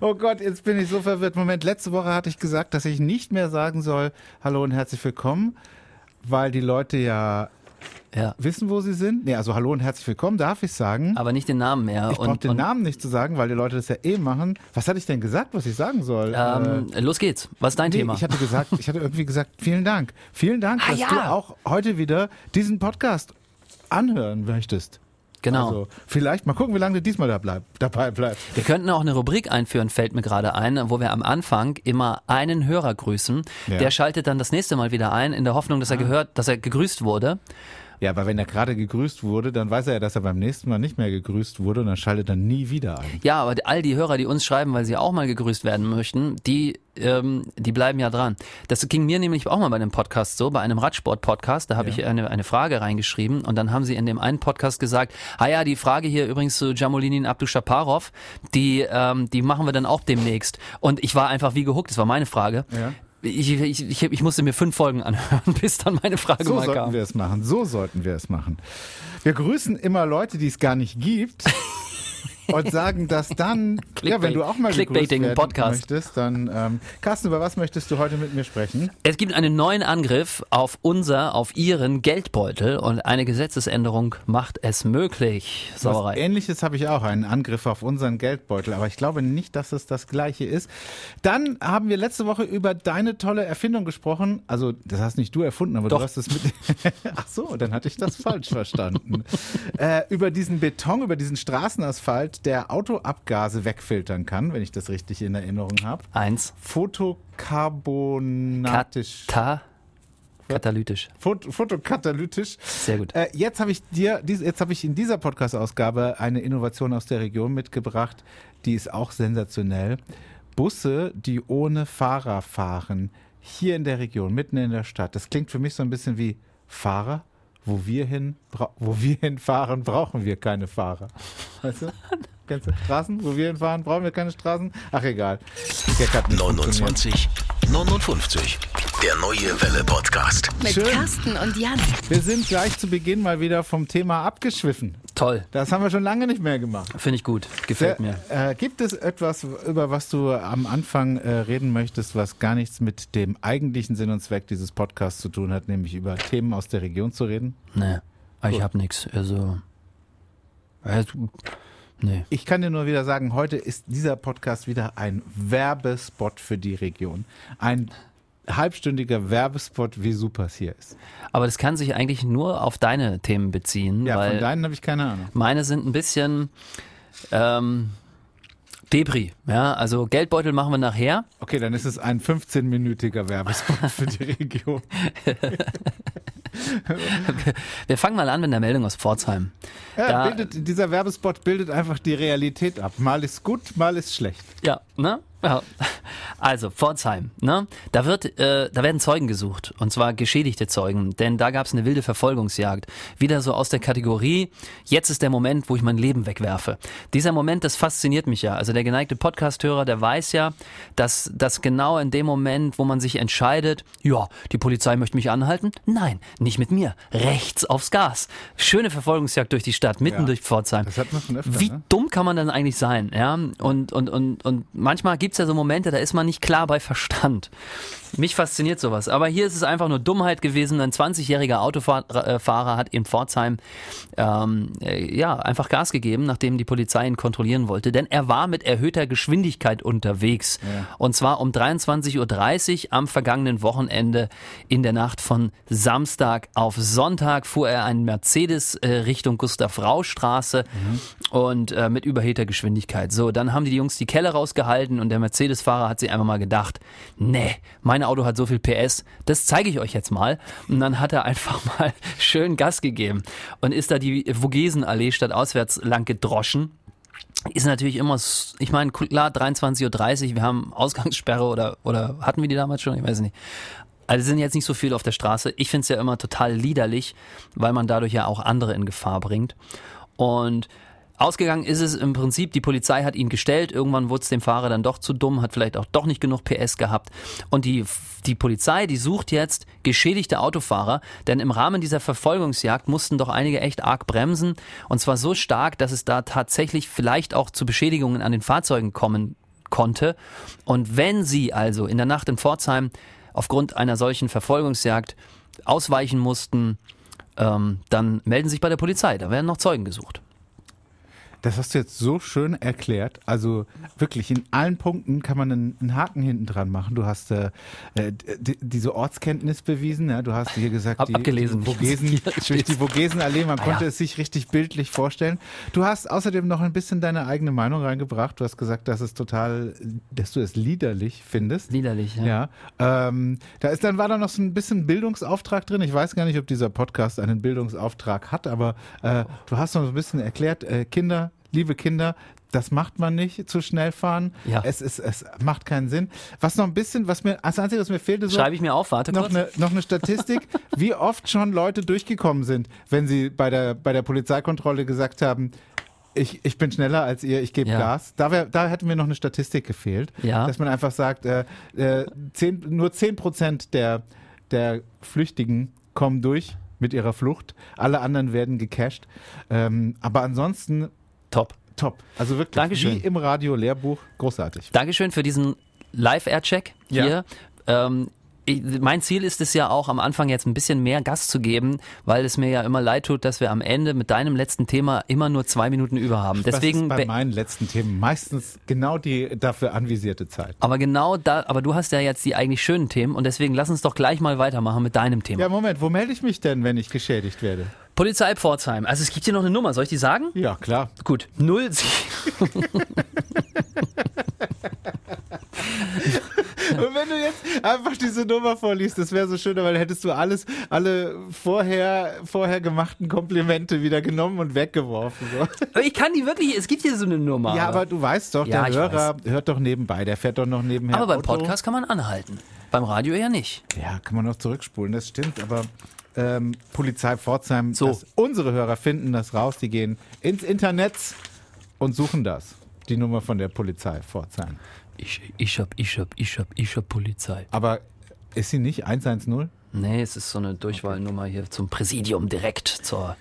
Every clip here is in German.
Oh Gott, jetzt bin ich so verwirrt. Moment, letzte Woche hatte ich gesagt, dass ich nicht mehr sagen soll, hallo und herzlich willkommen, weil die Leute ja Ja. wissen, wo sie sind. Nee, also hallo und herzlich willkommen, darf ich sagen. Aber nicht den Namen mehr. ich brauche den und, Namen nicht zu sagen, weil die Leute das ja eh machen. Was hatte ich denn gesagt, was ich sagen soll? Ähm, los geht's. Was ist dein Nee, Thema? ich hatte gesagt, ich hatte irgendwie gesagt, vielen Dank. Vielen Dank, Ah, dass ja. du auch heute wieder diesen Podcast anhören möchtest. Genau. Also vielleicht mal gucken, wie lange du diesmal da bleib, dabei bleibst. Wir könnten auch eine Rubrik einführen, fällt mir gerade ein, wo wir am Anfang immer einen Hörer grüßen. Ja. Der schaltet dann das nächste Mal wieder ein, in der Hoffnung, dass er gehört, dass er gegrüßt wurde. Ja, aber wenn er gerade gegrüßt wurde, dann weiß er ja, dass er beim nächsten Mal nicht mehr gegrüßt wurde und dann schaltet er nie wieder ein. Ja, aber all die Hörer, die uns schreiben, weil sie auch mal gegrüßt werden möchten, die, ähm, die bleiben ja dran. Das ging mir nämlich auch mal bei einem Podcast so, bei einem Radsport-Podcast, da habe Ja. ich eine, eine Frage reingeschrieben und dann haben sie in dem einen Podcast gesagt, ah ja, die Frage hier übrigens zu Jamolini und Abdushaparov, die, ähm, die machen wir dann auch demnächst. Und ich war einfach wie gehuckt, das war meine Frage. Ja. Ich, ich, ich, ich musste mir fünf Folgen anhören, bis dann meine Frage So mal sollten kam. wir es machen. So sollten wir es machen. Wir grüßen immer Leute, die es gar nicht gibt. Und sagen das dann, ja, wenn du auch mal Clickbaiting im werden Podcast. möchtest, dann, ähm, Carsten, über was möchtest du heute mit mir sprechen? Es gibt einen neuen Angriff auf unser, auf ihren Geldbeutel und eine Gesetzesänderung macht es möglich. Was Sauerei. Ähnliches habe ich auch, einen Angriff auf unseren Geldbeutel, aber ich glaube nicht, dass es das gleiche ist. Dann haben wir letzte Woche über deine tolle Erfindung gesprochen. Also, das hast nicht du erfunden, aber Doch. du hast es mit. Ach so, dann hatte ich das falsch verstanden. Äh, über diesen Beton, über diesen Straßenasphalt, der Autoabgase wegfiltern kann, wenn ich das richtig in Erinnerung habe. Eins. Photokarbonatisch. Kata katalytisch. Phot photokatalytisch. Sehr gut. Äh, jetzt habe ich dir, jetzt habe ich in dieser Podcast-Ausgabe eine Innovation aus der Region mitgebracht, die ist auch sensationell. Busse, die ohne Fahrer fahren, hier in der Region, mitten in der Stadt. Das klingt für mich so ein bisschen wie Fahrer. Wo wir hin, wo wir hinfahren, brauchen wir keine Fahrer. Weißt du? Kennst du Straßen? Wo wir hinfahren, brauchen wir keine Straßen? Ach egal. Gag hat nicht funktioniert. 29, 59. Der neue Welle Podcast. Mit Schön. Carsten und Jan. Wir sind gleich zu Beginn mal wieder vom Thema abgeschwiffen. Toll. Das haben wir schon lange nicht mehr gemacht. Finde ich gut. Gefällt mir. Äh, gibt es etwas, über was du am Anfang äh, reden möchtest, was gar nichts mit dem eigentlichen Sinn und Zweck dieses Podcasts zu tun hat, nämlich über Themen aus der Region zu reden? Nee. Ich Gut. hab nix. Also. äh, Nee. Ich kann dir nur wieder sagen, heute ist dieser Podcast wieder ein Werbespot für die Region. Ein halbstündiger Werbespot, wie super es hier ist. Aber das kann sich eigentlich nur auf deine Themen beziehen, Ja, von deinen habe ich keine Ahnung. meine sind ein bisschen ähm, Debris. Ja, also Geldbeutel machen wir nachher. Okay, dann ist es ein 15-minütiger Werbespot für die Region. Wir fangen mal an mit einer Meldung aus Pforzheim. Ja, bildet, dieser Werbespot bildet einfach die Realität ab. Mal ist gut, mal ist schlecht. Ja, ne? Ja. Also, Pforzheim, ne? Da wird, äh, da werden Zeugen gesucht. Und zwar geschädigte Zeugen. Denn da gab es eine wilde Verfolgungsjagd. Wieder so aus der Kategorie, jetzt ist der Moment, wo ich mein Leben wegwerfe. Dieser Moment, das fasziniert mich ja. Also der geneigte Podcasthörer, der weiß ja, dass, dass genau in dem Moment, wo man sich entscheidet, ja, die Polizei möchte mich anhalten. Nein, nicht mit mir. Rechts aufs Gas. Schöne Verfolgungsjagd durch die Stadt, mitten Ja. durch Pforzheim. Das hat man schon öfter, Wie ne? dumm kann man dann eigentlich sein? Ja? Und, und, und, und manchmal gibt's ja so Momente, da ist man nicht klar bei Verstand. Mich fasziniert sowas. Aber hier ist es einfach nur Dummheit gewesen. Ein 20-jähriger Autofahrer hat in Pforzheim ähm, äh, ja, einfach Gas gegeben, nachdem die Polizei ihn kontrollieren wollte. Denn er war mit erhöhter Geschwindigkeit unterwegs. Ja. Und zwar um 23.30 Uhr am vergangenen Wochenende in der Nacht von Samstag auf Sonntag fuhr er einen Mercedes äh, Richtung Gustav-Rau-Straße und äh, mit überhöhter Geschwindigkeit. So, dann haben die Jungs die Kelle rausgehalten und der Mercedes-Fahrer hat sich einfach mal gedacht, nee, mein Auto hat so viel PS, das zeige ich euch jetzt mal. Und dann hat er einfach mal schön Gas gegeben und ist da die Vogesenallee statt auswärts lang gedroschen ist natürlich immer, ich meine, klar, 23.30 Uhr, wir haben Ausgangssperre oder, oder hatten wir die damals schon? Ich weiß nicht. Also sind jetzt nicht so viele auf der Straße. Ich finde es ja immer total liederlich, weil man dadurch ja auch andere in Gefahr bringt. Und ausgegangen ist es im Prinzip, die Polizei hat ihn gestellt, irgendwann wurde es dem Fahrer dann doch zu dumm, hat vielleicht auch doch nicht genug PS gehabt. Und die, die Polizei, die sucht jetzt geschädigte Autofahrer, denn im Rahmen dieser Verfolgungsjagd mussten doch einige echt arg bremsen. Und zwar so stark, dass es da tatsächlich vielleicht auch zu Beschädigungen an den Fahrzeugen kommen konnte. Und wenn Sie also in der Nacht in Pforzheim aufgrund einer solchen Verfolgungsjagd ausweichen mussten, ähm, dann melden Sie sich bei der Polizei. Da werden noch Zeugen gesucht. Das hast du jetzt so schön erklärt. Also wirklich in allen Punkten kann man einen, einen Haken hinten dran machen. Du hast äh, äh, die, diese Ortskenntnis bewiesen. Ja? Du hast hier gesagt, Hab die, abgelesen, die Vogesen, durch die Vogesenallee, man Ah, konnte ja. es sich richtig bildlich vorstellen. Du hast außerdem noch ein bisschen deine eigene Meinung reingebracht. Du hast gesagt, dass es total, dass du es liederlich findest. Liederlich, ja. Ja, ähm, da ist dann war da noch so ein bisschen Bildungsauftrag drin. Ich weiß gar nicht, ob dieser Podcast einen Bildungsauftrag hat, aber äh, du hast noch so ein bisschen erklärt, äh, Kinder, liebe Kinder, das macht man nicht zu schnell fahren. Ja. Es ist, es macht keinen Sinn. Was noch ein bisschen, was mir, als einziges, was mir fehlte, so Schreibe ich mir auf, warte noch kurz. eine, noch eine Statistik, wie oft schon Leute durchgekommen sind, wenn sie bei der, bei der Polizeikontrolle gesagt haben, ich, ich bin schneller als ihr, ich gebe Ja. Gas. Da, wär, da hätte mir noch eine Statistik gefehlt, Ja. dass man einfach sagt, äh, äh, zehn, nur 10 Prozent der, der Flüchtigen kommen durch mit ihrer Flucht, alle anderen werden gecasht. Ähm, aber ansonsten Top. top. Also wirklich Dankeschön. wie im Radio Lehrbuch, großartig. Dankeschön für diesen Live-Air-Check Ja. hier. Ähm, ich, mein Ziel ist es ja auch, am Anfang jetzt ein bisschen mehr Gas zu geben, weil es mir ja immer leid tut, dass wir am Ende mit deinem letzten Thema immer nur zwei Minuten über haben. Deswegen, das ist bei be- meinen letzten Themen meistens genau die dafür anvisierte Zeit. aber genau da, aber du hast ja jetzt die eigentlich schönen Themen und deswegen lass uns doch gleich mal weitermachen mit deinem Thema. Ja, Moment, wo melde ich mich denn, wenn ich geschädigt werde? Polizei Pforzheim. Also es gibt hier noch eine Nummer, soll ich die sagen? Ja, klar. Gut, null. Und wenn du jetzt einfach diese Nummer vorliest, das wäre so schön, weil dann hättest du alles, alle vorher, vorher gemachten Komplimente wieder genommen und weggeworfen. So. ich kann die wirklich, es gibt hier so eine Nummer. Ja, aber du weißt doch, Ja, der Hörer hört doch nebenbei, der fährt doch noch nebenher. aber beim Auto. Podcast kann man anhalten. Beim Radio ja nicht. Ja, kann man noch zurückspulen, das stimmt, aber ähm, Polizei Pforzheim, So. unsere Hörer finden das raus, die gehen ins Internet und suchen das. Die Nummer von der Polizei Pforzheim. Ich, ich hab, ich hab, ich hab, ich hab Polizei. Aber ist sie nicht 110? Nee, es ist so eine Durchwahlnummer hier zum Präsidium direkt zur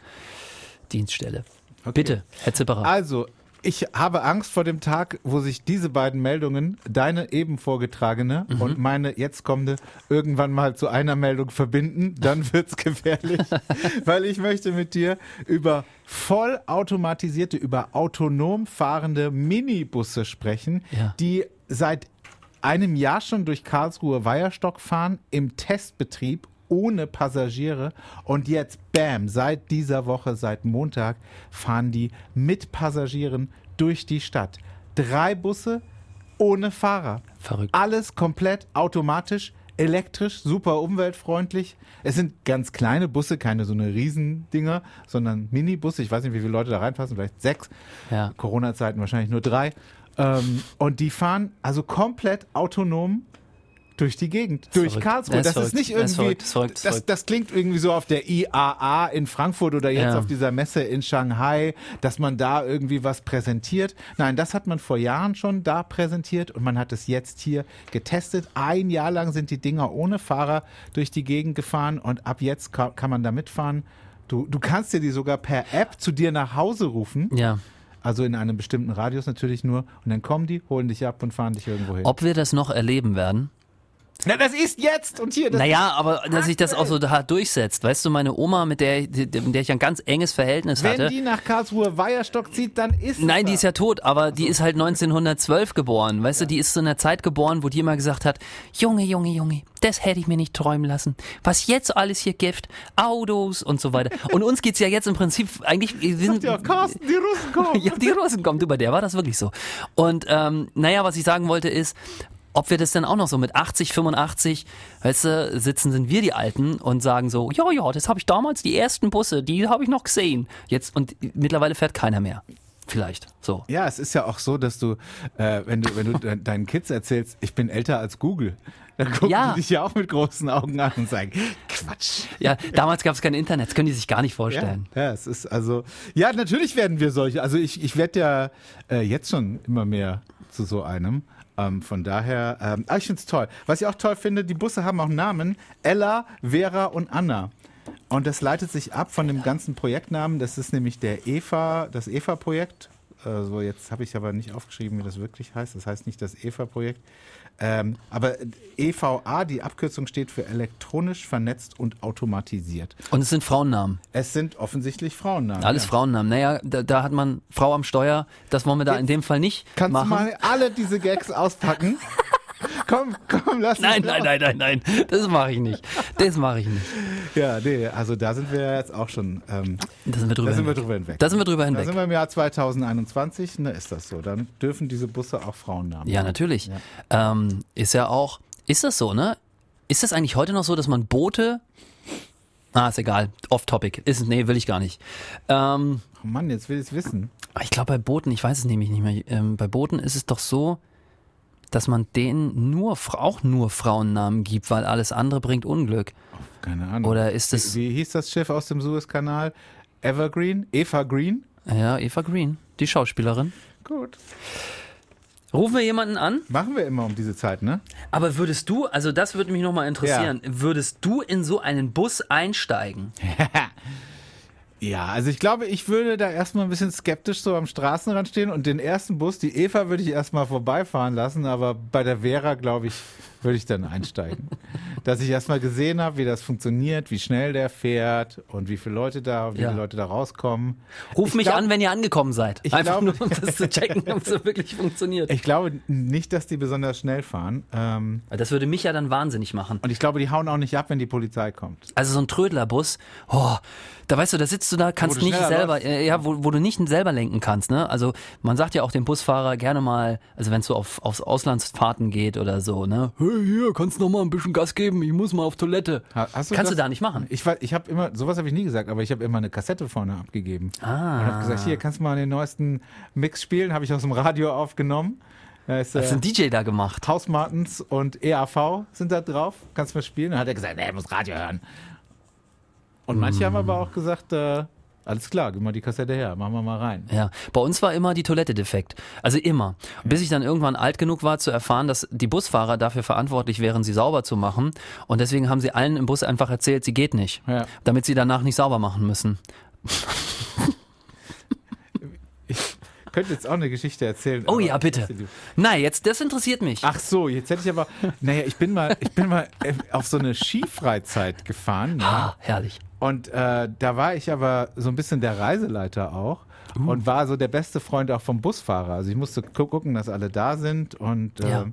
Dienststelle. Bitte, Herr Zipperer. Also, ich habe Angst vor dem Tag, wo sich diese beiden Meldungen, deine eben vorgetragene Mhm. und meine jetzt kommende, irgendwann mal zu einer Meldung verbinden. Dann wird's gefährlich, weil ich möchte mit dir über vollautomatisierte, über autonom fahrende Minibusse sprechen, Ja. die seit einem Jahr schon durch Karlsruhe Weierstock fahren, im Testbetrieb ohne Passagiere und jetzt, bam, seit dieser Woche, seit Montag, fahren die mit Passagieren durch die Stadt. Drei Busse ohne Fahrer. Verrückt. Alles komplett automatisch, elektrisch, super umweltfreundlich. Es sind ganz kleine Busse, keine so eine Riesendinger, sondern Minibusse. Ich weiß nicht, wie viele Leute da reinpassen, vielleicht sechs. Ja. Corona-Zeiten wahrscheinlich nur drei. Ähm, und die fahren also komplett autonom durch die Gegend, durch verrückt. Karlsruhe. Das ist Das ist nicht irgendwie. Das verrückt. Das das, klingt irgendwie so auf der IAA in Frankfurt oder jetzt Ja. auf dieser Messe in Shanghai, dass man da irgendwie was präsentiert. Nein, das hat man vor Jahren schon da präsentiert und man hat es jetzt hier getestet. Ein Jahr lang sind die Dinger ohne Fahrer durch die Gegend gefahren und ab jetzt ka- kann man da mitfahren. Du, du kannst dir die sogar per App zu dir nach Hause rufen. Ja. Also in einem bestimmten Radius natürlich nur. Und dann kommen die, holen dich ab und fahren dich irgendwo hin. Ob wir das noch erleben werden? Na, das ist jetzt und hier. Das Naja, aber dass sich das auch so hart durchsetzt. Weißt du, meine Oma, mit der, mit der ich ein ganz enges Verhältnis wenn hatte. die nach Karlsruhe Weierstock zieht, dann ist Nein, es die ist ja tot, aber die ist halt 1912 geboren. Weißt du, die ist zu einer Zeit geboren, wo die immer gesagt hat, Junge, Junge, Junge, das hätte ich mir nicht träumen lassen. Was jetzt alles hier gibt, Autos und so weiter. Und uns geht's ja jetzt im Prinzip eigentlich, sind, Ja, Carsten, die Russen kommen. ja, die Russen kommt über der, war das wirklich so. Und ähm, naja, was ich sagen wollte ist, ob wir das denn auch noch so mit 80, 85, weißt du, sitzen sind wir die Alten und sagen so, ja, ja, das habe ich damals, die ersten Busse, die habe ich noch gesehen. Jetzt und mittlerweile fährt keiner mehr. Vielleicht. So. Ja, es ist ja auch so, dass du, äh, wenn du, wenn du de deinen Kids erzählst, ich bin älter als Google, dann gucken Ja. die dich ja auch mit großen Augen an und sagen, Quatsch. Ja, damals gab es kein Internet, das können die sich gar nicht Ja, vorstellen. ja, es ist also, ja, natürlich werden wir solche. Also ich, ich werde ja äh, jetzt schon immer mehr zu so einem. Ähm, von daher, ähm, ah, ich finde es toll. Was ich auch toll finde, die Busse haben auch Namen. Ella, Vera und Anna. Und das leitet sich ab von dem ganzen Projektnamen. Das ist nämlich der EVA, das EVA-Projekt. Äh, so, jetzt habe ich aber nicht aufgeschrieben, wie das wirklich heißt. Das heißt nicht das EVA-Projekt. Ähm, aber EVA, die Abkürzung steht für elektronisch vernetzt und automatisiert. Und es sind Frauennamen. Es sind offensichtlich Frauennamen. Alles ja. Frauennamen. Naja, da, da hat man Frau am Steuer. Das wollen wir da in dem Fall nicht Kannst machen. du mal alle diese Gags auspacken? komm, komm, lass Nein, nein, raus. nein, nein, nein. Das mache ich nicht. Das mache ich nicht. Ja, nee, also da sind wir jetzt auch schon. Ähm, Da sind wir drüber da sind wir drüber hinweg. Da sind wir drüber Da hinweg. sind wir im Jahr 2021, ne, ist das so. Dann dürfen diese Busse auch Frauennamen Ja, natürlich. Ähm, ist ja auch, ist das so, ne? Ist das eigentlich heute noch so, dass man Boote, ah, ist egal, off-topic, ist, nee, will ich gar nicht. Ähm, Oh Mann, jetzt will ich es wissen. ich glaube bei Booten, ich weiß es nämlich nicht mehr, ähm, bei Booten ist es doch so, dass man denen nur, auch nur Frauennamen gibt, weil alles andere bringt Unglück. Keine Ahnung. Oder ist es, wie, wie hieß das Schiff aus dem Suezkanal? Evergreen? Eva Green? ja, Eva Green, die Schauspielerin. Gut. Rufen wir jemanden an? Machen wir immer um diese Zeit, ne? Aber würdest du, also das würde mich nochmal interessieren, würdest du in so einen Bus einsteigen? Ja, also ich glaube, ich würde da erstmal ein bisschen skeptisch so am Straßenrand stehen und den ersten Bus, die Eva, würde ich erstmal vorbeifahren lassen, aber bei der Vera, glaube ich, würde ich dann einsteigen. Dass ich erstmal gesehen habe, wie das funktioniert, wie schnell der fährt und wie viele Leute da, wie Ja. viele Leute da rauskommen. Ruf Ich mich glaub- an, wenn ihr angekommen seid. Ich Einfach glaub- nur, um das zu checken, ob es so wirklich funktioniert. Ich glaube nicht, dass die besonders schnell fahren. Ähm, Das würde mich ja dann wahnsinnig machen. und ich glaube, die hauen auch nicht ab, wenn die Polizei kommt. Also so ein Trödlerbus, oh, da weißt du, da sitzt du da, kannst Wo du nicht selber, äh, ja, wo, wo du nicht selber lenken kannst, ne? Also man sagt ja auch dem Busfahrer gerne mal, also wenn es so auf, aufs Auslandsfahrten geht oder so, ne? Hey, hier, kannst du noch mal ein bisschen Gas geben, ich muss mal auf Toilette. Ha- Hast Kannst das- du da nicht machen. Ich, ich habe immer, sowas habe ich nie gesagt, aber ich habe immer eine Kassette vorne abgegeben. Ah. Und habe gesagt, hier, kannst du mal den neuesten Mix spielen? Habe ich aus dem Radio aufgenommen. Da ist, Was äh, ein DJ da gemacht? House Martins und EAV sind da drauf. Kannst du mal spielen? Dann hat er gesagt, nee, er muss Radio hören. Und manche haben aber auch gesagt, äh, alles klar, gib mal die Kassette her, machen wir mal rein. Ja, bei uns war immer die Toilette defekt. Also immer. Bis ich dann irgendwann alt genug war zu erfahren, dass die Busfahrer dafür verantwortlich wären, sie sauber zu machen. Und deswegen haben sie allen im Bus einfach erzählt, sie geht nicht. Ja. Damit sie danach nicht sauber machen müssen. Ich könnte jetzt auch eine Geschichte erzählen. Oh ja, bitte. Nein, jetzt, das interessiert mich. Ach so, jetzt hätte ich aber, naja, ich bin mal, ich bin mal äh, auf so eine Skifreizeit gefahren. Ja. Ah, herrlich. Und äh, da war ich aber so ein bisschen der Reiseleiter auch Uh. und war so der beste Freund auch vom Busfahrer. Also ich musste gu gucken, dass alle da sind und Ja.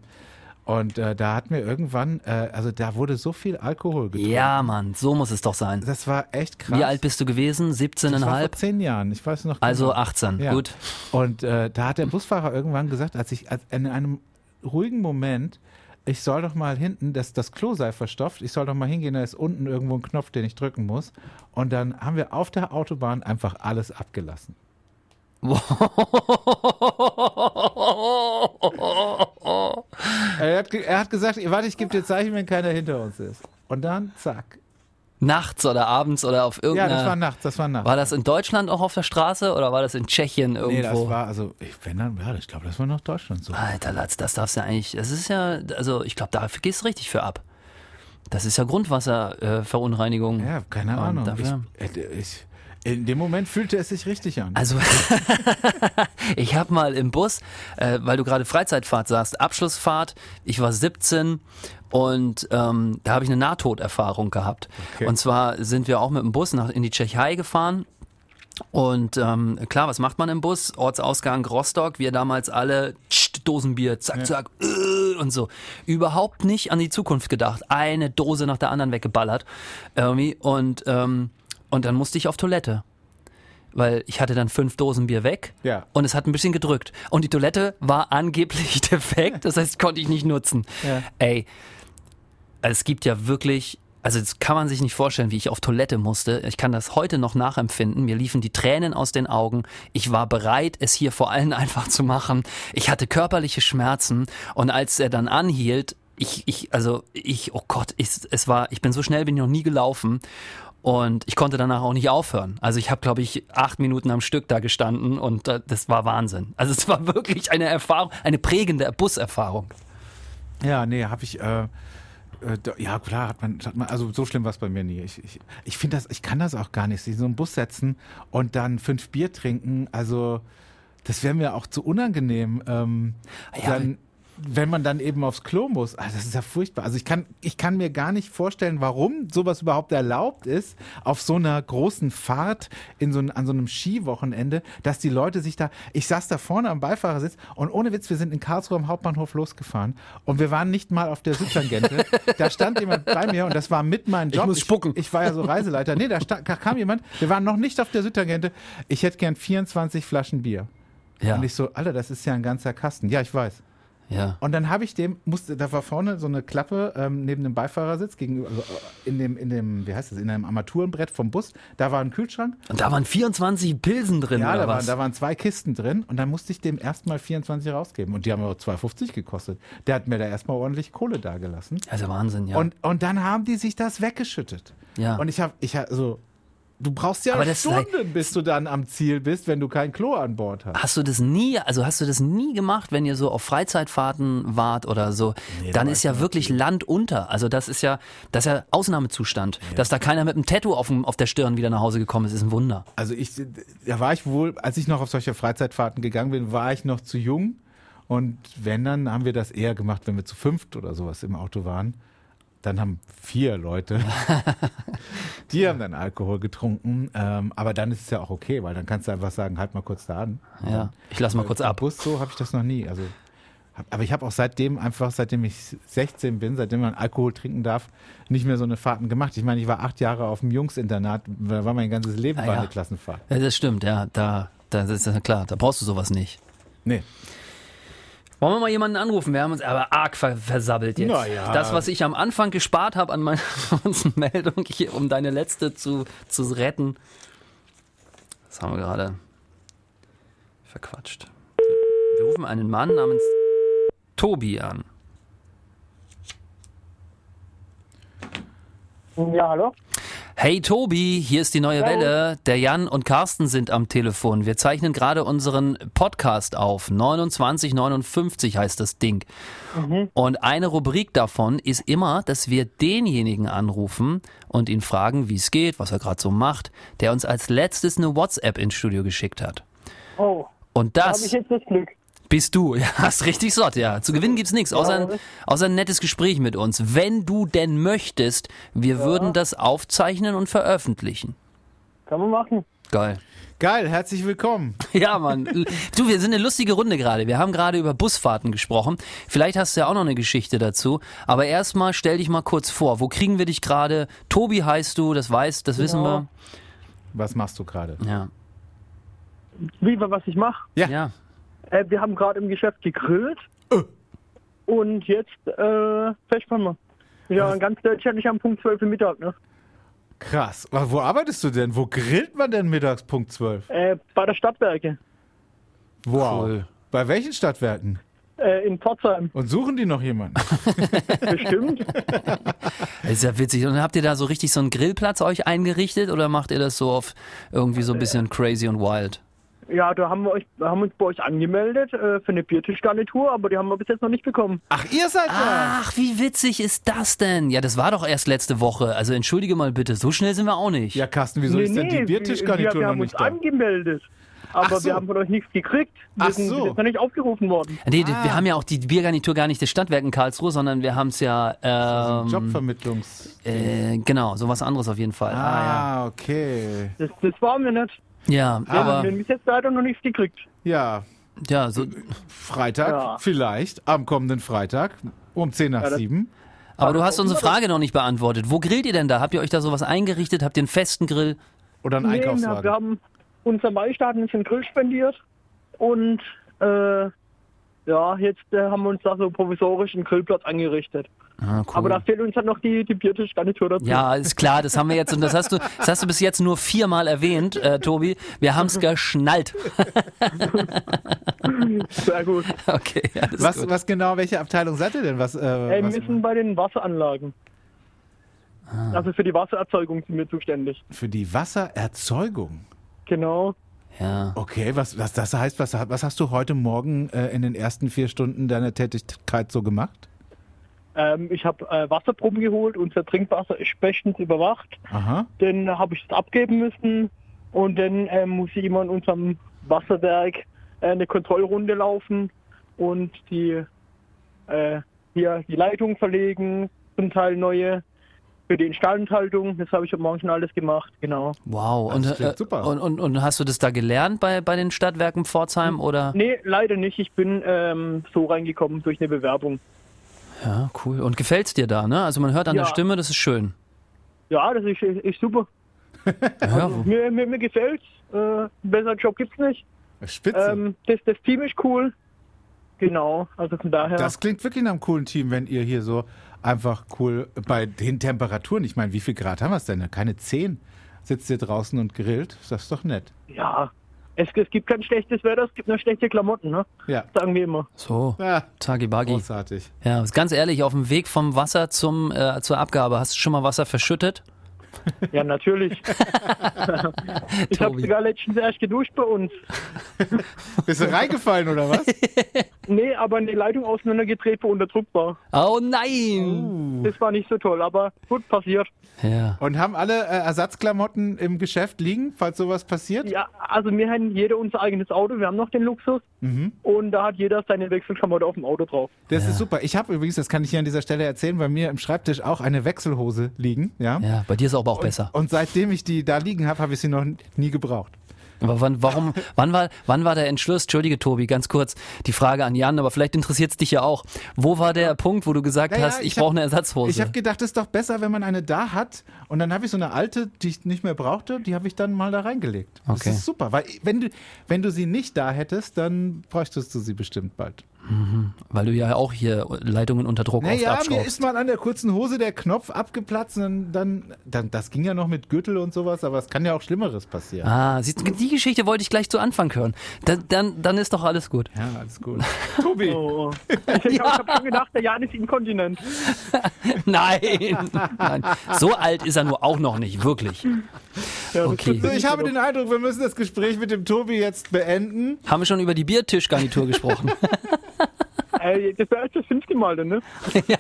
und äh, da hat mir irgendwann, äh, also da wurde so viel Alkohol getrunken. Ja, Mann, so muss es doch sein. Das war echt krass. Wie alt bist du gewesen? das war vor 17,5? zehn Jahren, ich weiß noch. Also genau. 18, Ja. gut. Und äh, da hat der Busfahrer irgendwann gesagt, als ich als in einem ruhigen Moment, ich soll doch mal hinten, das, das Klo sei verstopft, ich soll doch mal hingehen, da ist unten irgendwo ein Knopf, den ich drücken muss. Und dann haben wir auf der Autobahn einfach alles abgelassen. er, hat, er hat gesagt, warte, ich gebe dir Zeichen, wenn keiner hinter uns ist. Und dann, zack. Nachts oder abends oder auf Ja, irgendeiner... das war nachts, das war nachts. war das in Deutschland auch auf der Straße oder war das in Tschechien irgendwo? nee, das war, also, ich, wenn dann, ja, ich glaube, das war noch Deutschland so. Alter Latz, das darfst du ja eigentlich, das ist ja, also ich glaube, da gehst du richtig für ab. Das ist ja Grundwasserverunreinigung. Äh. Ja, keine Ahnung. dafür- Ich, äh, ich, in dem Moment fühlte es sich richtig an. Also, ich habe mal im Bus, äh, weil du gerade Freizeitfahrt sagst, Abschlussfahrt, ich war 17 und ähm, da habe ich eine Nahtoderfahrung gehabt. Okay. Und zwar sind wir auch mit dem Bus nach, in die Tschechei gefahren. Und ähm, klar, was macht man im Bus? Ortsausgang Rostock, wir damals alle tscht, Dosenbier, zack, zack, äh, und so. Überhaupt nicht an die Zukunft gedacht. Eine Dose nach der anderen weggeballert. Irgendwie. Und, ähm, und dann musste ich auf Toilette weil ich hatte dann fünf Dosen Bier weg Ja. und es hat ein bisschen gedrückt. Und die Toilette war angeblich defekt, das heißt, konnte ich nicht nutzen. Ja. Ey, es gibt ja wirklich, also das kann man sich nicht vorstellen, wie ich auf Toilette musste. Ich kann das heute noch nachempfinden. Mir liefen die Tränen aus den Augen. Ich war bereit, es hier vor allen einfach zu machen. Ich hatte körperliche Schmerzen und als er dann anhielt, ich, ich, also ich, oh Gott, ich, es war, ich bin so schnell, bin ich noch nie gelaufen. Und ich konnte danach auch nicht aufhören. Also ich habe, glaube ich, acht Minuten am Stück da gestanden und äh, das war Wahnsinn. Also es war wirklich eine Erfahrung, eine prägende Buserfahrung. Ja, nee, habe ich. Äh, äh, ja, klar, hat man, hat man, also so schlimm war es bei mir nie. Ich, ich, ich finde das, ich kann das auch gar nicht. Sich in so einen Bus setzen und dann fünf Bier trinken, also das wäre mir auch zu unangenehm. Ähm, Ja, dann, wenn man dann eben aufs Klo muss. Ah, das ist ja furchtbar. Also ich kann, ich kann mir gar nicht vorstellen, warum sowas überhaupt erlaubt ist, auf so einer großen Fahrt in so, an so einem Skiwochenende, dass die Leute sich da, ich saß da vorne am Beifahrersitz und ohne Witz, wir sind in Karlsruhe am Hauptbahnhof losgefahren und wir waren nicht mal auf der Südtangente. da stand jemand bei mir und das war mit meinem Job. muss spucken. Ich, ich war ja so Reiseleiter. Nee, da, sta- da kam jemand, wir waren noch nicht auf der Südtangente. Ich hätte gern 24 Flaschen Bier. Ja, Und ich so, Alter, das ist ja ein ganzer Kasten. Ja, ich weiß. Ja. Und dann habe ich dem, musste, da war vorne so eine Klappe ähm, neben dem Beifahrersitz, gegenüber, also äh, in dem, in dem, wie heißt das, in einem Armaturenbrett vom Bus, da war ein Kühlschrank. Und da waren 24 Pilsen drin, Ja, oder da waren, was? da waren zwei Kisten drin und dann musste ich dem erstmal 24 rausgeben. Und die haben aber 2,50 gekostet. Der hat mir da erstmal ordentlich Kohle dagelassen. also Wahnsinn, ja. Und, und dann haben die sich das weggeschüttet. Ja. Und ich habe, ich hab, so, du brauchst ja Aber Stunden, bis du dann am Ziel bist, wenn du kein Klo an Bord hast. Hast du das nie, also hast du das nie gemacht, wenn ihr so auf Freizeitfahrten wart oder so? Nee, dann da ist ja ich wirklich Land unter. Also das ist ja, das ist ja Ausnahmezustand. Dass da keiner mit einem Tattoo auf, dem, auf der Stirn wieder nach Hause gekommen ist, ist ein Wunder. Also ich, da war ich wohl, als ich noch auf solche Freizeitfahrten gegangen bin, war ich noch zu jung. Und wenn, dann haben wir das eher gemacht, wenn wir zu fünft oder sowas im Auto waren. Dann haben vier Leute, die haben dann Alkohol getrunken. Ähm, aber dann ist es ja auch okay, weil dann kannst du einfach sagen, halt mal kurz da an. Ja, ich lass mal kurz ab. Bus so habe ich das noch nie. Also, hab, aber ich habe auch seitdem einfach, seitdem ich 16 bin, seitdem man Alkohol trinken darf, nicht mehr so eine Fahrten gemacht. Ich meine, ich war acht Jahre auf dem Jungsinternat, da war mein ganzes Leben Ah, ja. eine Klassenfahrt. Ja, das stimmt, ja. Da, da das ist ja klar, da brauchst du sowas nicht. Nee. Wollen wir mal jemanden anrufen? Wir haben uns aber arg ver versabbelt jetzt. Na ja. Das, was ich am Anfang gespart habe an meiner Meldung, hier, um deine letzte zu, zu retten, das haben wir gerade verquatscht. Wir rufen einen Mann namens Tobi an. Ja, hallo? Hey Tobi, hier ist die neue Hallo. Welle. Der Jan und Carsten sind am Telefon. Wir zeichnen gerade unseren Podcast auf. 2959 heißt das Ding. Und eine Rubrik davon ist immer, dass wir denjenigen anrufen und ihn fragen, wie es geht, was er gerade so macht, der uns als letztes eine WhatsApp ins Studio geschickt hat. Oh, Und da habe das ich jetzt das Glück. Bist du. Ja, hast richtig Sott, ja. Zu gewinnen gibt's nichts, außer, ein- außer ein nettes Gespräch mit uns. Wenn du denn möchtest, wir würden das aufzeichnen und veröffentlichen. Kann man machen. Geil. Geil, herzlich willkommen. Ja, Mann. Du, wir sind eine lustige Runde gerade. Wir haben gerade über Busfahrten gesprochen. Vielleicht hast du ja auch noch eine Geschichte dazu. Aber erstmal stell dich mal kurz vor. Wo kriegen wir dich gerade? Tobi heißt du, das weißt, das wissen wir. Was machst du gerade? Ja. Wie, was ich mache? Ja. Ja. Äh, wir haben gerade im Geschäft gegrillt. Und jetzt äh, wir. Ja, in ganz Deutschland nicht am Punkt 12 Uhr Mittag, ne? Krass. Aber Wo arbeitest du denn? Wo grillt man denn mittags Punkt 12? Äh, bei der Stadtwerke. Wow. Cool. Bei welchen Stadtwerken? Äh, in Pforzheim. Und suchen die noch jemanden? Bestimmt. Das ist ja witzig. Und habt ihr da so richtig so einen Grillplatz euch eingerichtet oder macht ihr das so auf irgendwie so ein bisschen crazy und wild? Ja, da haben wir euch, haben uns bei euch angemeldet äh, für eine Biertischgarnitur, aber die haben wir bis jetzt noch nicht bekommen. Ach, ihr seid da. Ach, wie witzig ist das denn? Ja, das war doch erst letzte Woche. Also entschuldige mal bitte, so schnell sind wir auch nicht. Ja, Carsten, wieso ist denn die wir, Biertischgarnitur wir noch haben uns nicht da? angemeldet. Aber Ach so. wir haben von euch nichts gekriegt. Wir Ach sind so. bis jetzt noch nicht aufgerufen worden. Nee, Ah. wir haben ja auch die Biergarnitur gar nicht des Stadtwerken Karlsruhe, sondern wir haben es ja, ähm, Jobvermittlungs. äh, genau, sowas anderes auf jeden Fall. Ah, Ah, okay. Das, das waren wir nicht. Ja. Ja, Wir haben aber, bis jetzt leider noch nichts gekriegt. Ja, ja, so, Freitag Ja. vielleicht, am kommenden Freitag um 10 nach Ja, das- 7. aber du hast unsere Frage noch nicht beantwortet. Wo grillt ihr denn da? Habt ihr euch da sowas eingerichtet? Habt ihr einen festen Grill? Oder ein Nee, wir, Einkaufswagen. wir haben unser Meister hat uns einen Grill spendiert und äh, ja, jetzt äh, haben wir uns da so provisorisch einen Grillplatz eingerichtet. Ah, cool. Aber da fehlt uns dann noch die, die Biertischgarnitur dazu. Ja, ist klar, das haben wir jetzt und das hast du, das hast du bis jetzt nur viermal erwähnt, äh, Tobi. Wir haben es geschnallt. Sehr gut. Okay, alles Was, gut. was genau, welche Abteilung seid ihr denn? Was, äh, Äh, was wir sind bei den Wasseranlagen. Ah. Also für die Wassererzeugung sind wir zuständig. für die Wassererzeugung? Genau. Ja. Okay, was, was das heißt, was, was hast du heute Morgen äh, in den ersten vier Stunden deiner Tätigkeit so gemacht? Ähm, ich habe äh, Wasserproben geholt, unser Trinkwasser ist bestens überwacht. Aha. Dann habe ich es abgeben müssen und dann ähm, muss ich immer in unserem Wasserwerk äh, eine Kontrollrunde laufen und die äh, hier die Leitung verlegen, zum Teil neue für die Instandhaltung. Das habe ich heute Morgen schon alles gemacht, genau. Wow. Das Und, äh, super. und, und, und hast du das da gelernt bei, bei den Stadtwerken Pforzheim oder? Nee, leider nicht. Ich bin ähm, so reingekommen durch eine Bewerbung. Ja, cool. Und gefällt's dir da, ne? Also man hört an der Ja. Stimme, das ist schön. Ja, das ist, ist super. Ja, wo- Mir, mir, mir gefällt's. Äh, einen besseren Job gibt's nicht. Spitze. Ähm, das, das Team ist cool. Genau, also von daher. Das klingt wirklich nach einem coolen Team, wenn ihr hier so einfach cool bei den Temperaturen, ich meine, wie viel Grad haben wir es denn? Keine 10 sitzt ihr draußen und grillt. Das ist doch nett. ja, es, es gibt kein schlechtes Wetter, es gibt nur schlechte Klamotten, ne? Ja. Sagen wir immer. so. Ah, Tagi Bagi. großartig. Ja, ganz ehrlich, auf dem Weg vom Wasser zum, äh, zur Abgabe, hast du schon mal Wasser verschüttet? Ja, natürlich. ich habe sogar letztens erst geduscht bei uns. Bist du reingefallen oder was? Nee, aber eine Leitung auseinandergedreht, wo unter Druck war. Oh nein! Das war nicht so toll, aber gut passiert. Ja. Und haben alle äh, Ersatzklamotten im Geschäft liegen, falls sowas passiert? Ja, also wir haben jeder unser eigenes Auto, wir haben noch den Luxus. Mhm. Und da hat jeder seine Wechselklamotte auf dem Auto drauf. Das ist super. Ich habe übrigens, das kann ich hier an dieser Stelle erzählen, bei mir im Schreibtisch auch eine Wechselhose liegen. Ja. Ja, bei dir ist aber auch besser. Und seitdem ich die da liegen habe, habe ich sie noch nie gebraucht. Aber wann, warum, wann war, wann war der Entschluss? Entschuldige, Tobi, ganz kurz die Frage an Jan, aber vielleicht interessiert es dich ja auch. Wo war der Punkt, wo du gesagt Naja, hast, ich, ich brauche eine Ersatzhose? Ich habe gedacht, es ist doch besser, wenn man eine da hat. Und dann habe ich so eine alte, die ich nicht mehr brauchte, die habe ich dann mal da reingelegt. Das Okay. ist super, weil wenn du, wenn du sie nicht da hättest, dann bräuchtest du sie bestimmt bald. Weil du ja auch hier Leitungen unter Druck oft Naja, mir ist mal an der kurzen Hose der Knopf abgeplatzt und dann, dann, das ging ja noch mit Gürtel und sowas, aber es kann ja auch Schlimmeres passieren. Ah, siehst, du, die Geschichte wollte ich gleich zu Anfang hören. Dann, dann, dann ist doch alles gut. Ja, alles gut. Tobi, Oh. Ich, ich habe schon gedacht, der Jan ist inkontinent. Nein, nein, so alt ist er nur auch noch nicht, wirklich. Ja, Okay. so, ich habe den Eindruck, wir müssen das Gespräch mit dem Tobi jetzt beenden. Haben wir schon über die Biertischgarnitur gesprochen? Ey, das wäre jetzt das fünfte Mal, denn, ne?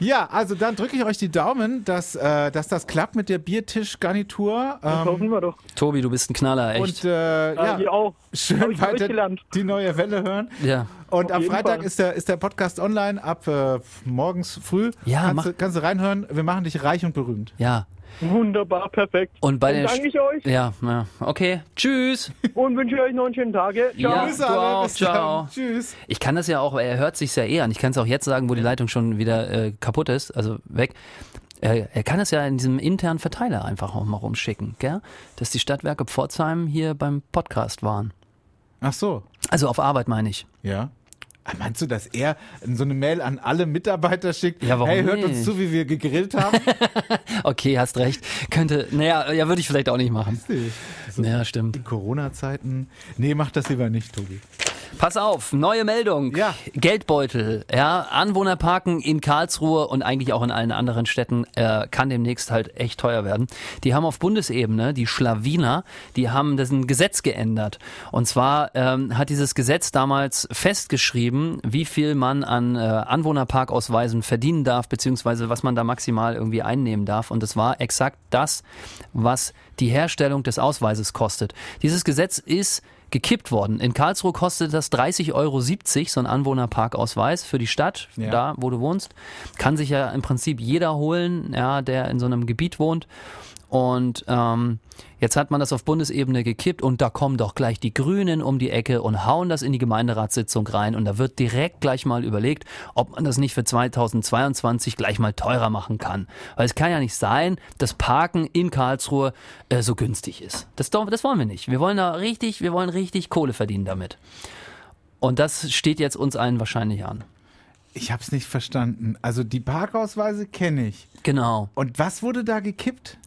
Ja, also dann drücke ich euch die Daumen, dass, äh, dass das klappt mit der Biertischgarnitur. Das Ähm, hoffen wir doch. Tobi, du bist ein Knaller, echt. und äh, Ja, ja, auch. Schön weiter gelernt. die neue Welle hören. ja. Und Auf am Freitag Fall. ist der, ist der Podcast online ab äh, morgens früh. Ja, kannst, mach- du, kannst du reinhören. Wir machen dich reich und berühmt. Ja. Wunderbar, perfekt. Und bei Dann den danke ich euch Ja, ja. Okay. Tschüss. und wünsche euch noch einen schönen Tag. Ciao. Ja. Grüße du alle. auch. Bis Ciao. dann. Tschüss. Ich kann das ja auch, er hört sich ja eh an. Ich kann es auch jetzt sagen, wo die Leitung schon wieder äh, kaputt ist, also weg. Er, er kann es ja in diesem internen Verteiler einfach auch mal rumschicken, gell? Dass die Stadtwerke Pforzheim hier beim Podcast waren. Ach so. Also auf Arbeit meine ich. Ja. Ah, Meinst du, dass er so eine Mail an alle Mitarbeiter schickt? Ja, warum hey, hört uns nicht? zu, wie wir gegrillt haben? Okay, hast recht. Könnte, naja, ja, würde ich vielleicht auch nicht machen. Ja, stimmt. In Corona-Zeiten. Nee, mach das lieber nicht, Tobi. Pass auf, neue Meldung. Ja. Geldbeutel, ja, Anwohnerparken in Karlsruhe und eigentlich auch in allen anderen Städten äh, kann demnächst halt echt teuer werden. Die haben auf Bundesebene, die Schlawiner, die haben das ein Gesetz geändert. Und zwar ähm, hat dieses Gesetz damals festgeschrieben, wie viel man an äh, Anwohnerparkausweisen verdienen darf, beziehungsweise was man da maximal irgendwie einnehmen darf. Und es war exakt das, was die Herstellung des Ausweises kostet. Dieses Gesetz ist gekippt worden. In Karlsruhe kostet das 30,70 Euro, so ein Anwohnerparkausweis für die Stadt, Ja. da wo du wohnst. Kann sich ja im Prinzip jeder holen, ja, der in so einem Gebiet wohnt. Und ähm, jetzt hat man das auf Bundesebene gekippt und da kommen doch gleich die Grünen um die Ecke und hauen das in die Gemeinderatssitzung rein und da wird direkt gleich mal überlegt, ob man das nicht für 2022 gleich mal teurer machen kann. Weil es kann ja nicht sein, dass Parken in Karlsruhe äh, so günstig ist. Das, das wollen wir nicht. Wir wollen da richtig, wir wollen richtig Kohle verdienen damit. Und das steht jetzt uns allen wahrscheinlich an. Ich hab's nicht verstanden. Also die Parkausweise kenne ich. Genau. Und was wurde da gekippt?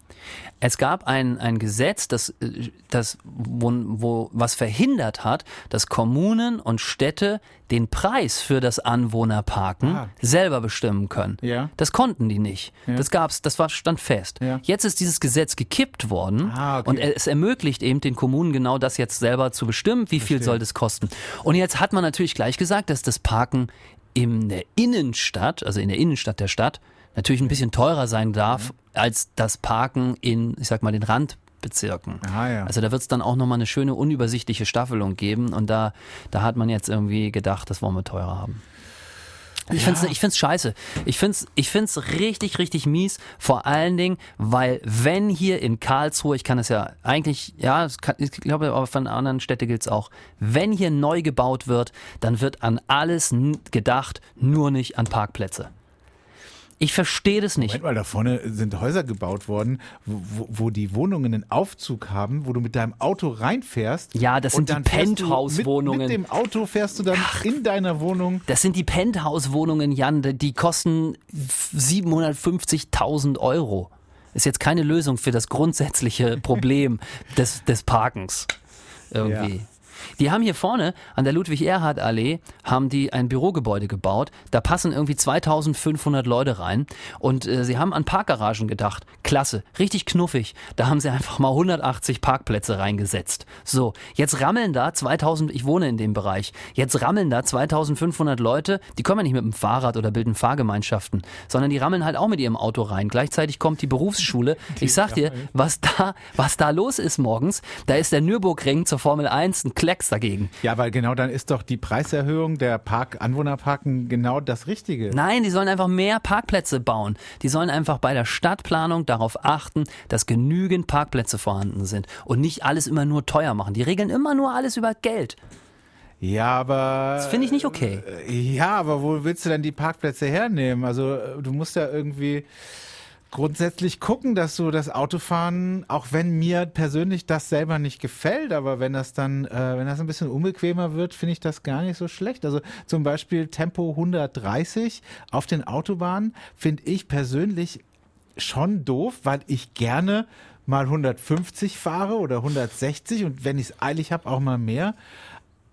Es gab ein, ein Gesetz, das, äh, das wo, wo, was verhindert hat, dass Kommunen und Städte den Preis für das Anwohnerparken Ah. selber bestimmen können. Ja. Das konnten die nicht. Das gab's, das war stand fest. Ja. Jetzt ist dieses Gesetz gekippt worden Ah, okay. und es ermöglicht eben den Kommunen genau das jetzt selber zu bestimmen, wie viel soll das kosten. Und jetzt hat man natürlich gleich gesagt, dass das Parken in der Innenstadt, also in der Innenstadt der Stadt, natürlich ein bisschen teurer sein darf als das Parken in, ich sag mal, den Bezirken. Ah, ja. Also da wird es dann auch nochmal eine schöne unübersichtliche Staffelung geben und da, da hat man jetzt irgendwie gedacht, das wollen wir teurer haben. Ich find's, ich find's scheiße. Ich find's, ich find's richtig, richtig mies. Vor allen Dingen, weil wenn hier in Karlsruhe, ich kann es ja eigentlich, ja, es kann, ich glaube, aber von anderen Städten gilt's auch, wenn hier neu gebaut wird, dann wird an alles gedacht, nur nicht an Parkplätze. Ich verstehe das nicht. Moment mal, da vorne sind Häuser gebaut worden, wo, wo, die Wohnungen einen Aufzug haben, wo du mit deinem Auto reinfährst. Ja, das sind die Penthouse-Wohnungen. Mit, mit dem Auto fährst du dann in deiner Wohnung. Das sind die Penthouse-Wohnungen, Jan, die kosten 750.000 Euro. Ist jetzt keine Lösung für das grundsätzliche Problem des, des Parkens. Irgendwie. Ja. Die haben hier vorne an der Ludwig-Erhard-Allee haben die ein Bürogebäude gebaut. Da passen irgendwie 2500 Leute rein. Und äh, sie haben an Parkgaragen gedacht. Klasse, richtig knuffig. Da haben sie einfach mal 180 Parkplätze reingesetzt. So, jetzt rammeln da 2000, ich wohne in dem Bereich, jetzt rammeln da 2500 Leute. Die kommen ja nicht mit dem Fahrrad oder bilden Fahrgemeinschaften, sondern die rammeln halt auch mit ihrem Auto rein. Gleichzeitig kommt die Berufsschule. Ich sag dir, was da, was da los ist morgens, da ist der Nürburgring zur Formel 1 ein Klecks dagegen. Ja, aber genau dann ist doch die Preiserhöhung der Park Anwohnerparken genau das Richtige. Nein, die sollen einfach mehr Parkplätze bauen. Die sollen einfach bei der Stadtplanung darauf achten, dass genügend Parkplätze vorhanden sind und nicht alles immer nur teuer machen. Die regeln immer nur alles über Geld. Ja, aber. Das finde ich nicht okay. Ja, aber wo willst du denn die Parkplätze hernehmen? Also äh, du musst ja irgendwie grundsätzlich gucken, dass du das Autofahren, auch wenn mir persönlich das selber nicht gefällt, aber wenn das dann, äh, wenn das ein bisschen unbequemer wird, finde ich das gar nicht so schlecht. Also zum Beispiel Tempo 130 auf den Autobahnen finde ich persönlich schon doof, weil ich gerne mal 150 fahre oder 160 und wenn ich es eilig habe, auch mal mehr.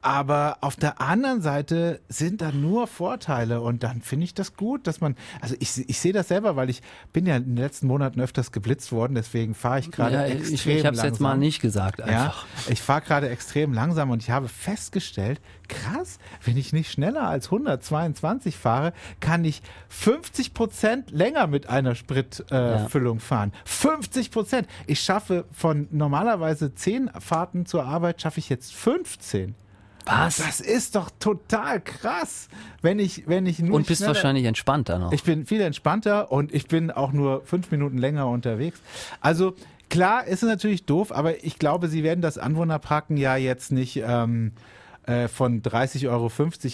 Aber auf der anderen Seite sind da nur Vorteile und dann finde ich das gut, dass man, also ich, ich sehe das selber, weil ich bin ja in den letzten Monaten öfters geblitzt worden, deswegen fahre ich gerade Ja, extrem ich ich habe es jetzt mal langsam. nicht gesagt einfach. Ja, ich fahre gerade extrem langsam und ich habe festgestellt, krass, wenn ich nicht schneller als 122 fahre, kann ich 50 Prozent länger mit einer Spritfüllung äh, Füllung fahren. 50 Prozent. Ich schaffe von normalerweise 10 Fahrten zur Arbeit, schaffe ich jetzt 15. Was? Das ist doch total krass, wenn ich, wenn ich nur Und bist wahrscheinlich entspannter noch. ich bin viel entspannter und ich bin auch nur fünf Minuten länger unterwegs. Also klar ist es natürlich doof, aber ich glaube, sie werden das Anwohnerparken ja jetzt nicht ähm, äh, von 30,50 Euro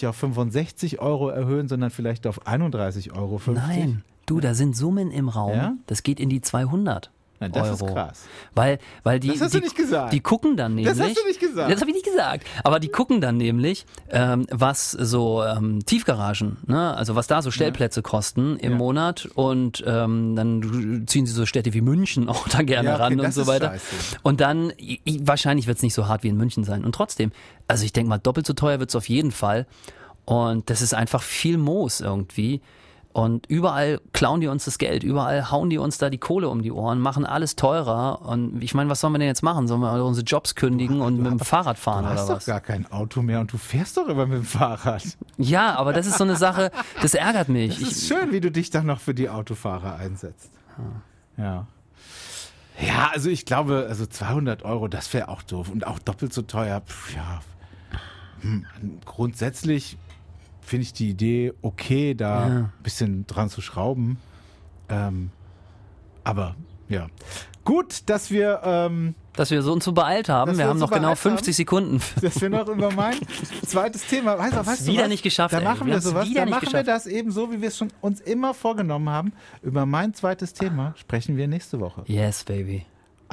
auf 65 Euro erhöhen, sondern vielleicht auf 31,50 Euro. Nein, du, da sind Summen im Raum. Ja? Das geht in die 200. Na, das Euro. ist krass. Weil, weil die, Das hast die, du nicht gesagt. die gucken dann nämlich. Das hast du nicht gesagt. Das habe ich nicht gesagt. Aber die gucken dann nämlich, ähm, was so ähm, Tiefgaragen, ne, also was da so Stellplätze kosten im Ja. Monat und ähm, dann ziehen sie so Städte wie München auch da gerne Ja, okay, ran und so weiter. scheiße. Und dann, i- i- wahrscheinlich wird es nicht so hart wie in München sein. Und trotzdem, also ich denke mal, doppelt so teuer wird es auf jeden Fall. Und das ist einfach viel Moos irgendwie. Und überall klauen die uns das Geld, überall hauen die uns da die Kohle um die Ohren, machen alles teurer. Und ich meine, was sollen wir denn jetzt machen? Sollen wir unsere Jobs kündigen und mit dem Fahrrad fahren Du hast oder doch was? gar kein Auto mehr und du fährst doch immer mit dem Fahrrad. Ja, aber das ist so eine Sache, das ärgert mich. Es ist schön, wie du dich dann noch für die Autofahrer einsetzt. Ja. Ja, also ich glaube, also 200 Euro, das wäre auch doof und auch doppelt so teuer. Pff, ja, hm, grundsätzlich finde ich die Idee okay, da Ja. ein bisschen dran zu schrauben. Ähm, aber ja, gut, dass wir ähm, dass wir so uns so beeilt haben. Wir wir haben noch genau beeilt 50 Sekunden. dass wir noch über mein zweites Thema. Weißt, du, weißt du wieder was? nicht geschafft, Da ey. machen Wir wir sowas. wieder Da machen wir das eben so, wie wir es schon uns immer vorgenommen haben. Über mein zweites Thema sprechen wir nächste Woche. Yes, baby.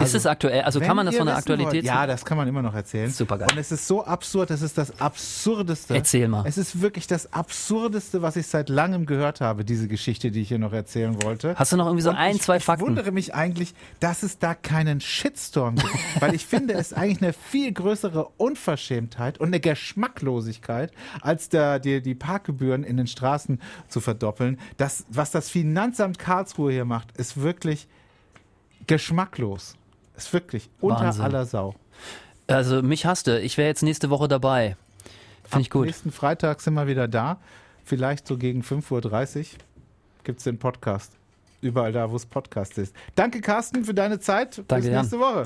Also, ist es aktuell? Also kann man das von der wissen wollt- Aktualität? Ja, das kann man immer noch erzählen. Supergeil. Und es ist so absurd, das ist das Absurdeste. Erzähl mal. Es ist wirklich das Absurdeste, was ich seit langem gehört habe, diese Geschichte, die ich hier noch erzählen wollte. Hast du noch irgendwie so Und ein, ich, zwei ich Fakten? wundere mich eigentlich, dass es da keinen Shitstorm gibt, weil ich finde, es ist eigentlich eine viel größere Unverschämtheit und eine Geschmacklosigkeit, als da die, die Parkgebühren in den Straßen zu verdoppeln. Das, was das Finanzamt Karlsruhe hier macht, ist wirklich geschmacklos. Ist wirklich unter Wahnsinn. aller Sau. Also mich hasste. Ich wäre jetzt nächste Woche dabei. Finde ich gut. Nächsten Freitag sind wir wieder da. Vielleicht so gegen 5.30 Uhr gibt es den Podcast. Überall da, wo es Podcast ist. Danke, Carsten, für deine Zeit. Danke, Bis Jan. nächste Woche.